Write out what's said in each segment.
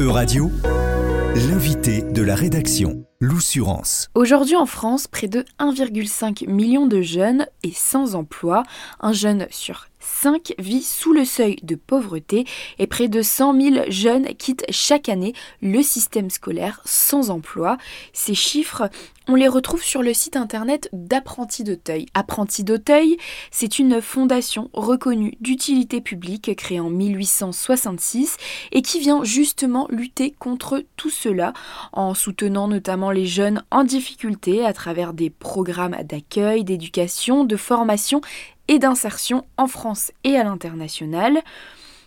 E-Radio, l'invité de la rédaction, l'Oussurance. Aujourd'hui en France, près de 1,5 million de jeunes est sans emploi. Un jeune sur 5 vit sous le seuil de pauvreté et près de 100 000 jeunes quittent chaque année le système scolaire sans emploi. Ces chiffres, on les retrouve sur le site internet d'Apprentis d'Auteuil. Apprentis d'Auteuil, c'est une fondation reconnue d'utilité publique créée en 1866 et qui vient justement lutter contre tout cela en soutenant notamment les jeunes en difficulté à travers des programmes d'accueil, d'éducation, de formation et d'insertion en France et à l'international.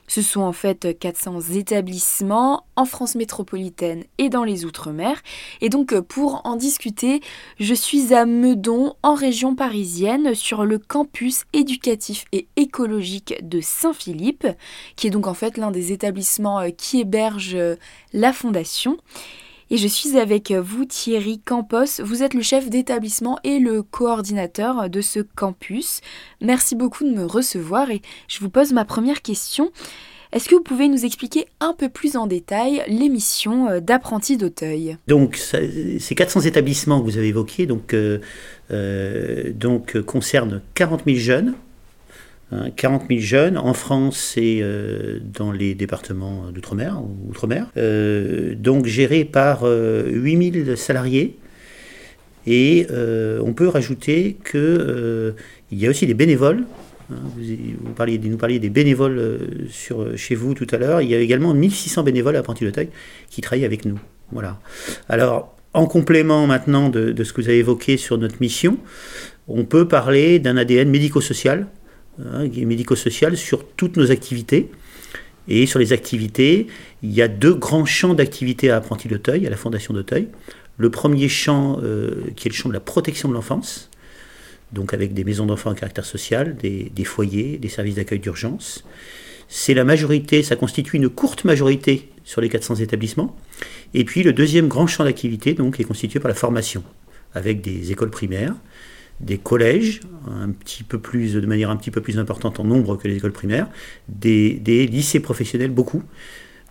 Ce sont en fait 400 établissements en France métropolitaine et dans les Outre-mer. Et donc pour en discuter, je suis à Meudon, en région parisienne, sur le campus éducatif et écologique de Saint-Philippe, qui est donc en fait l'un des établissements euh, qui héberge euh, la fondation. Et je suis avec vous Thierry Campos, vous êtes le chef d'établissement et le coordinateur de ce campus. Merci beaucoup de me recevoir et je vous pose ma première question. Est-ce que vous pouvez nous expliquer un peu plus en détail l'émission euh, d'Apprentis d'Auteuil? Donc, ces 400 établissements que vous avez évoqués donc, euh, euh, concernent 40 000 jeunes 40 hein, 000 jeunes en France et euh, dans les départements d'outre-mer, outre-mer, euh, donc gérés par 8 euh, 000 salariés. Et on peut rajouter qu'il y a aussi des bénévoles. Hein, vous, nous parliez des bénévoles sur, chez vous tout à l'heure. Il y a également 1600 bénévoles à de qui travaillent avec nous. Voilà. Alors, en complément maintenant de ce que vous avez évoqué sur notre mission, on peut parler d'un ADN médico-social hein, médico-social sur toutes nos activités. Et sur les activités, il y a deux grands champs d'activité à Apprenti d'Auteuil, à la Fondation d'Auteuil. Le premier champ, euh, qui est le champ de la protection de l'enfance, donc avec des maisons d'enfants à caractère social, des, des foyers, des services d'accueil d'urgence. C'est la majorité, ça constitue une courte majorité sur les 400 établissements. Et puis le deuxième grand champ d'activité, donc, est constitué par la formation, avec des écoles primaires, des collèges, un petit peu plus, de manière un petit peu plus importante en nombre que les écoles primaires, des, lycées professionnels, beaucoup,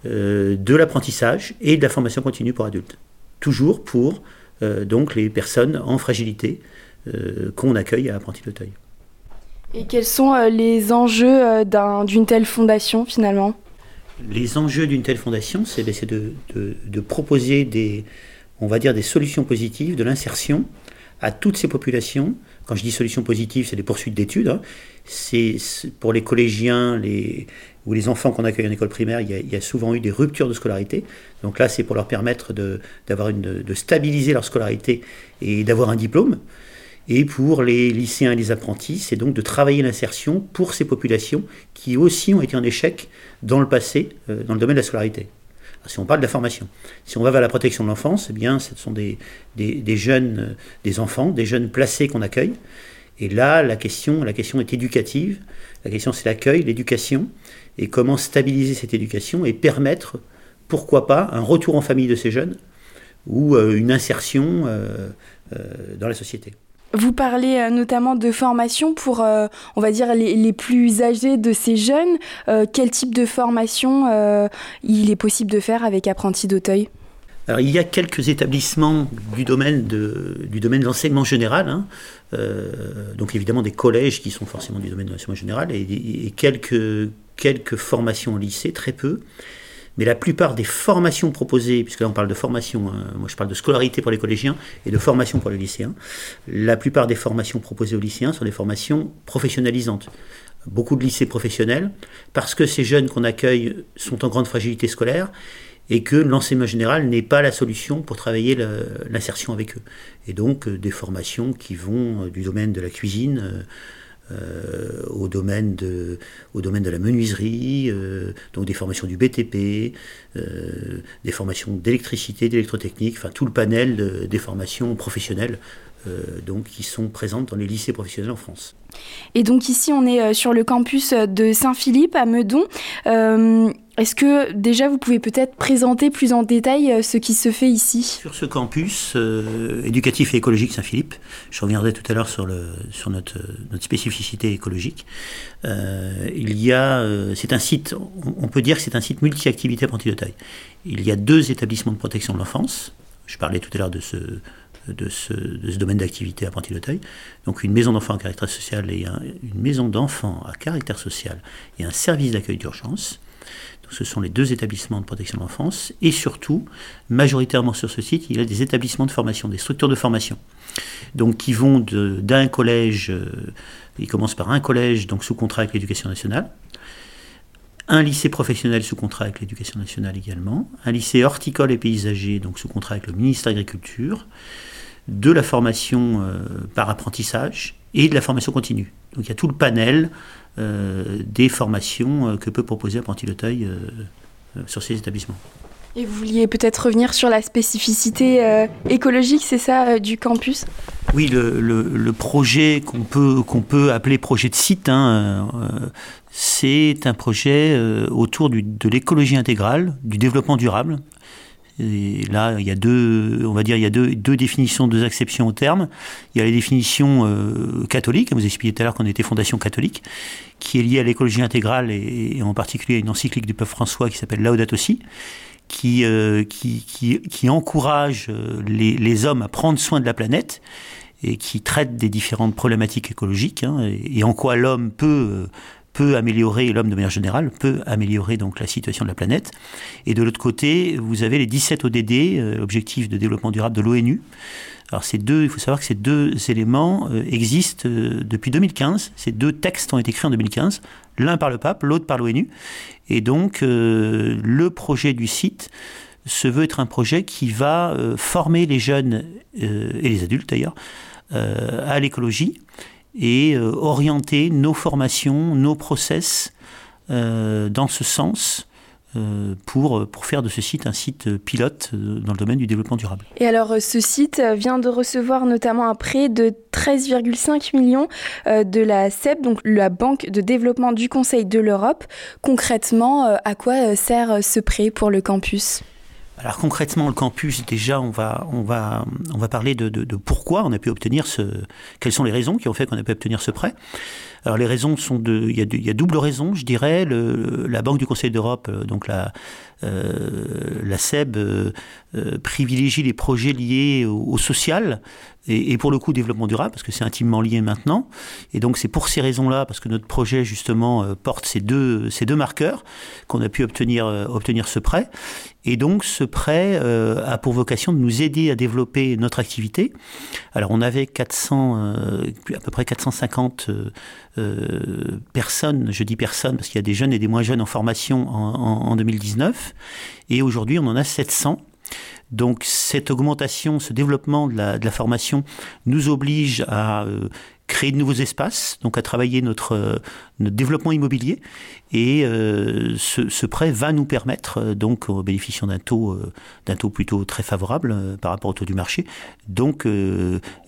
euh, de l'apprentissage et de la formation continue pour adultes. Toujours pour euh, donc les personnes en fragilité euh, qu'on accueille à Apprenti d'Auteuil. Et quels sont les enjeux d'une telle fondation finalement? Les enjeux d'une telle fondation, c'est de, de, de, proposer des, on va dire, des solutions positives, de l'insertion à toutes ces populations. Quand je dis solution positive, c'est des poursuites d'études. Hein. C'est pour les collégiens les, ou les enfants qu'on accueille en école primaire, il y, a, souvent eu des ruptures de scolarité. Donc là, c'est pour leur permettre de, d'avoir de stabiliser leur scolarité et d'avoir un diplôme. Et pour les lycéens et les apprentis, c'est donc de travailler l'insertion pour ces populations qui aussi ont été en échec dans le passé, euh, dans le domaine de la scolarité si on parle de la formation. Si on va vers la protection de l'enfance, eh bien, ce sont des, jeunes, euh, des enfants, des jeunes placés qu'on accueille. Et là, la question, la question est éducative. La question, c'est l'accueil, l'éducation, et comment stabiliser cette éducation et permettre, pourquoi pas, un retour en famille de ces jeunes ou euh, une insertion euh, dans la société. Vous parlez euh, notamment de formation pour, euh, on va dire, les, plus âgés de ces jeunes. Euh, quel type de formation il est possible de faire avec Apprenti d'Auteuil? Alors, il y a quelques établissements du domaine de, du domaine de l'enseignement général, hein. donc évidemment des collèges qui sont forcément du domaine de l'enseignement général, et, quelques, quelques formations au lycée, très peu. Mais la plupart des formations proposées, puisque là on parle de formation, hein, moi je parle de scolarité pour les collégiens et de formation pour les lycéens, la plupart des formations proposées aux lycéens sont des formations professionnalisantes. Beaucoup de lycées professionnels, parce que ces jeunes qu'on accueille sont en grande fragilité scolaire et que l'enseignement général n'est pas la solution pour travailler l'insertion avec eux. Et donc euh, des formations qui vont euh, du domaine de la cuisine, euh, euh, au, domaine de, au domaine de la menuiserie, euh, donc des formations du BTP, euh, des formations d'électricité, d'électrotechnique, enfin tout le panel des formations professionnelles donc, qui sont présentes dans les lycées professionnels en France. Et donc ici, on est sur le campus de Saint-Philippe à Meudon. Est-ce que déjà vous pouvez peut-être présenter plus en détail euh, ce qui se fait ici? Sur ce campus euh, éducatif et écologique Saint-Philippe, je reviendrai tout à l'heure sur, notre, spécificité écologique, euh, il y a, c'est un site, on peut dire que c'est un site multi-activité apprenti de taille. Il y a deux établissements de protection de l'enfance, je parlais tout à l'heure de ce, domaine d'activité apprenti de taille. Donc une maison d'enfants à caractère social et une maison d'enfants à caractère social et un service d'accueil d'urgence ce sont les deux établissements de protection de l'enfance, et surtout, majoritairement sur ce site, il y a des établissements de formation, des structures de formation, donc qui vont d'un collège, euh, ils commencent par un collège donc sous contrat avec l'éducation nationale, un lycée professionnel sous contrat avec l'éducation nationale également, un lycée horticole et paysager donc sous contrat avec le ministère de l'Agriculture, de la formation euh, par apprentissage et de la formation continue. Donc il y a tout le panel euh, des formations euh, que peut proposer Apprenti Taille sur ces établissements. Et vous vouliez peut-être revenir sur la spécificité écologique, c'est ça, du campus? Oui, le, projet qu'on peut, qu'on peut appeler projet de site, hein, c'est un projet autour de l'écologie intégrale, du développement durable, et là, il y a deux, on va dire, il y a deux, définitions, deux acceptions au terme. Il y a la définition euh, catholique, vous expliquiez tout à l'heure qu'on était fondation catholique, qui est liée à l'écologie intégrale et, en particulier à une encyclique du peuple François qui s'appelle Laudato Si, qui, euh, encourage euh, les, hommes à prendre soin de la planète et qui traite des différentes problématiques écologiques hein, et, et, en quoi l'homme peut peut améliorer, l'homme de manière générale, peut améliorer donc la situation de la planète. Et de l'autre côté, vous avez les 17 ODD, euh, objectifs de développement durable de l'ONU. Alors ces deux, il faut savoir que ces deux éléments euh, existent euh, depuis 2015. Ces deux textes ont été créés en 2015, l'un par le pape, l'autre par l'ONU. Et donc le projet du site se veut être un projet qui va former les jeunes et les adultes d'ailleurs à l'écologie et euh, orienter nos formations, nos process euh, dans ce sens. Euh, pour, pour faire de ce site un site pilote dans le domaine du développement durable. Et alors ce site vient de recevoir notamment un prêt de 13,5 millions de la CEP, donc la Banque de développement du Conseil de l'Europe. Concrètement, à quoi sert ce prêt pour le campus? Alors concrètement, le campus, déjà, on va, on va, on va parler de, de, de, pourquoi on a pu obtenir ce, quelles sont les raisons qui ont fait qu'on a pu obtenir ce prêt. Alors les raisons sont de, il y a, il double raison, je dirais. La Banque du Conseil d'Europe, euh, donc la, euh, la SEB, euh, euh, privilégie les projets liés au, social et, et, pour le coup développement durable parce que c'est intimement lié maintenant. Et donc c'est pour ces raisons-là, parce que notre projet justement porte ces deux, ces deux marqueurs qu'on a pu obtenir, obtenir ce prêt. Et donc ce prêt a pour vocation de nous aider à développer notre activité. Alors on avait 400, euh, à peu près 450 euh, personnes, je dis personnes parce qu'il y a des jeunes et des moins jeunes en formation en, en, en 2019, et aujourd'hui on en a 700. Donc cette augmentation, ce développement de la, de la formation nous oblige à euh, créer de nouveaux espaces, donc à travailler notre, euh, développement immobilier. Et euh, ce, prêt va nous permettre, euh, donc en bénéficiant d'un taux, d'un taux plutôt très favorable par rapport au taux du marché, donc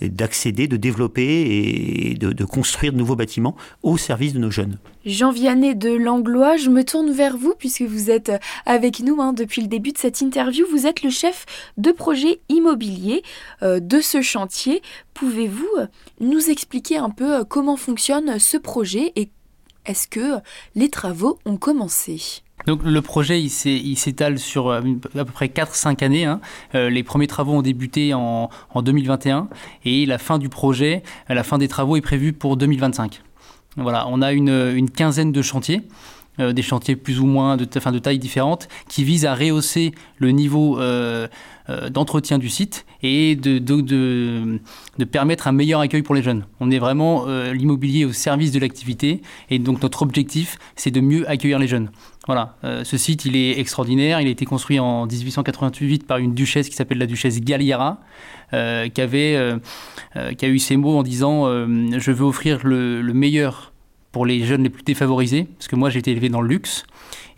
d'accéder, de développer et de, construire de nouveaux bâtiments au service de nos jeunes. Jean Vianney de Langlois, je me tourne vers vous puisque vous êtes avec nous hein, depuis le début de cette interview. Vous êtes le chef de projet immobilier de ce chantier. Pouvez-vous nous expliquer un peu comment fonctionne ce projet et est-ce que les travaux ont commencé? Donc le projet il s'étale sur euh, à peu près 4-5 années. Hein. Euh, les premiers travaux ont débuté en, en, 2021 et la fin du projet, la fin des travaux est prévue pour 2025. Voilà, on a une quinzaine de chantiers. Euh, des chantiers plus ou moins de, enfin, de taille différente, qui visent à rehausser le niveau euh, euh, d'entretien du site et de, de, de, permettre un meilleur accueil pour les jeunes. On est vraiment l'immobilier au service de l'activité et donc notre objectif, c'est de mieux accueillir les jeunes. Voilà, ce site, il est extraordinaire. Il a été construit en 1888 par une duchesse qui s'appelle la duchesse Galliera, qui, avait, qui a eu ces mots en disant Je veux offrir le, le meilleur pour les jeunes les plus défavorisés, parce que moi j'ai été élevé dans le luxe.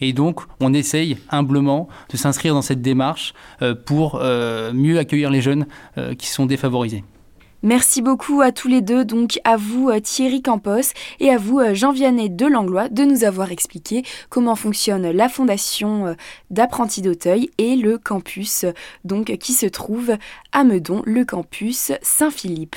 Et donc, on essaye humblement de s'inscrire dans cette démarche euh, pour euh, mieux accueillir les jeunes euh, qui sont défavorisés. Merci beaucoup à tous les deux, donc à vous Thierry Campos et à vous Jean Vianney de Langlois de nous avoir expliqué comment fonctionne la fondation d'apprentis d'Auteuil et le campus donc qui se trouve à Meudon, le campus Saint-Philippe.